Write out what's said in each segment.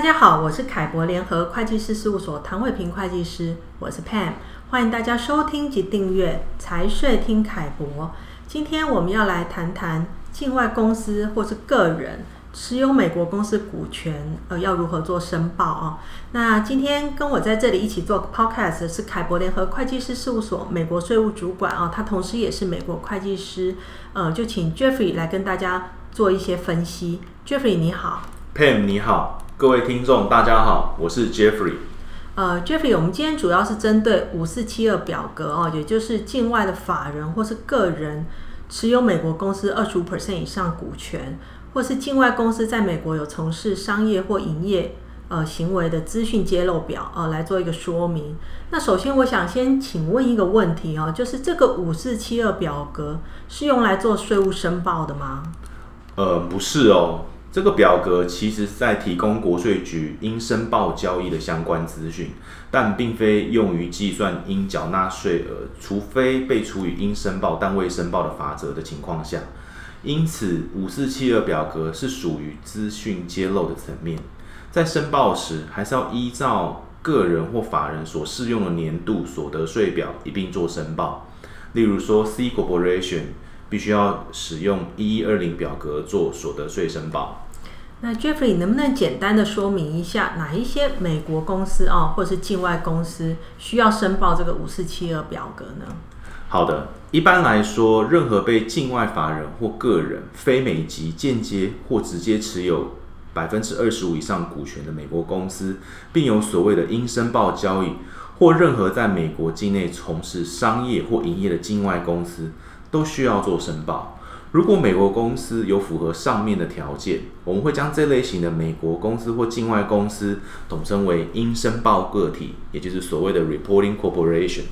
大家好，我是凯博联合会计师事务所唐伟平会计师，我是 Pam，欢迎大家收听及订阅财税听凯博。今天我们要来谈谈境外公司或是个人持有美国公司股权，呃，要如何做申报啊？那今天跟我在这里一起做 Podcast 是凯博联合会计师事务所美国税务主管啊，他同时也是美国会计师，呃，就请 Jeffrey 来跟大家做一些分析。Jeffrey 你好，Pam 你好。各位听众，大家好，我是 Jeffrey。呃，Jeffrey，我们今天主要是针对五四七二表格哦，也就是境外的法人或是个人持有美国公司二十五 percent 以上股权，或是境外公司在美国有从事商业或营业呃行为的资讯揭露表，呃，来做一个说明。那首先，我想先请问一个问题哦，就是这个五四七二表格是用来做税务申报的吗？呃，不是哦。这个表格其实是在提供国税局应申报交易的相关资讯，但并非用于计算应缴纳税额，除非被处以应申报但未申报的罚则的情况下。因此，五四七二表格是属于资讯揭露的层面，在申报时还是要依照个人或法人所适用的年度所得税表一并做申报。例如说，C Corporation。必须要使用一一二零表格做所得税申报。那 Jeffrey 能不能简单的说明一下，哪一些美国公司啊，或是境外公司需要申报这个五四七二表格呢？好的，一般来说，任何被境外法人或个人非美籍间接或直接持有百分之二十五以上股权的美国公司，并有所谓的应申报交易，或任何在美国境内从事商业或营业的境外公司。都需要做申报。如果美国公司有符合上面的条件，我们会将这类型的美国公司或境外公司统称为应申报个体，也就是所谓的 reporting corporation。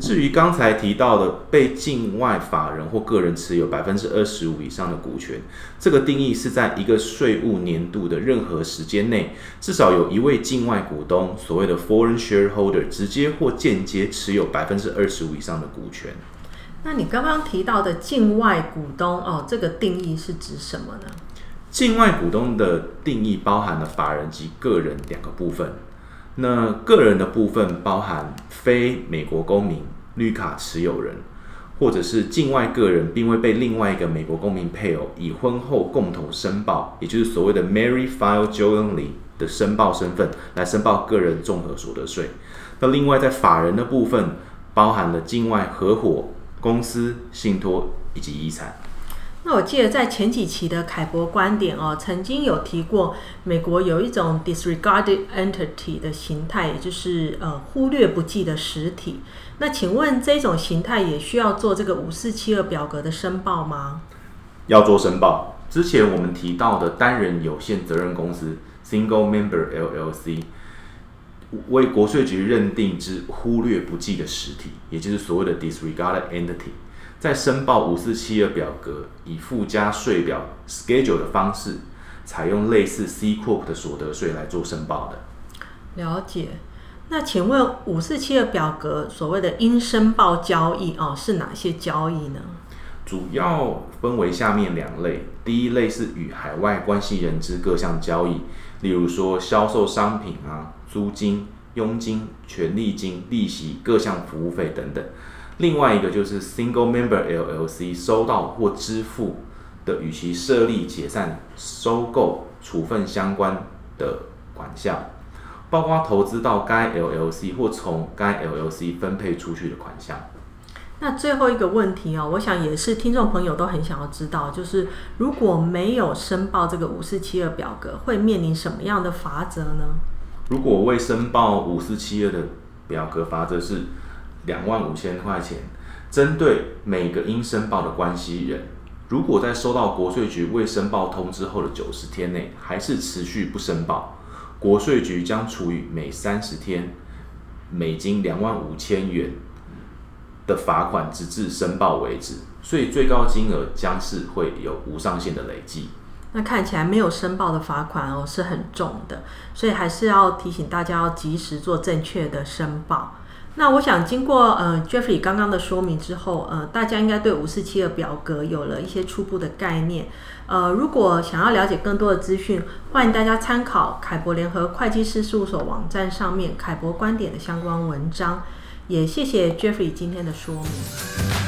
至于刚才提到的被境外法人或个人持有百分之二十五以上的股权，这个定义是在一个税务年度的任何时间内，至少有一位境外股东，所谓的 foreign shareholder，直接或间接持有百分之二十五以上的股权。那你刚刚提到的境外股东哦，这个定义是指什么呢？境外股东的定义包含了法人及个人两个部分。那个人的部分包含非美国公民、绿卡持有人，或者是境外个人并未被另外一个美国公民配偶以婚后共同申报，也就是所谓的 married file jointly 的申报身份来申报个人综合所得税。那另外在法人的部分，包含了境外合伙。公司、信托以及遗产。那我记得在前几期的凯博观点哦，曾经有提过，美国有一种 disregarded entity 的形态，也就是呃忽略不计的实体。那请问这种形态也需要做这个五四七二表格的申报吗？要做申报。之前我们提到的单人有限责任公司 （single member LLC）。为国税局认定之忽略不计的实体，也就是所谓的 disregarded entity，在申报五四七二表格以附加税表 schedule 的方式，采用类似 C Corp 的所得税来做申报的。了解。那请问五四七二表格所谓的应申报交易哦，是哪些交易呢？主要分为下面两类。第一类是与海外关系人之各项交易，例如说销售商品啊。租金、佣金、权利金、利息、各项服务费等等。另外一个就是 Single Member LLC 收到或支付的与其设立、解散、收购、处分相关的款项，包括投资到该 LLC 或从该 LLC 分配出去的款项。那最后一个问题哦，我想也是听众朋友都很想要知道，就是如果没有申报这个五四七二表格，会面临什么样的罚则呢？如果未申报五四七二的表格，罚则是两万五千块钱。针对每个应申报的关系人，如果在收到国税局未申报通知后的九十天内还是持续不申报，国税局将处以每三十天美金两万五千元的罚款，直至申报为止。所以最高金额将是会有无上限的累计。那看起来没有申报的罚款哦，是很重的，所以还是要提醒大家要及时做正确的申报。那我想经过呃 Jeffrey 刚刚的说明之后，呃，大家应该对五四七的表格有了一些初步的概念。呃，如果想要了解更多的资讯，欢迎大家参考凯博联合会计师事务所网站上面凯博观点的相关文章。也谢谢 Jeffrey 今天的说明。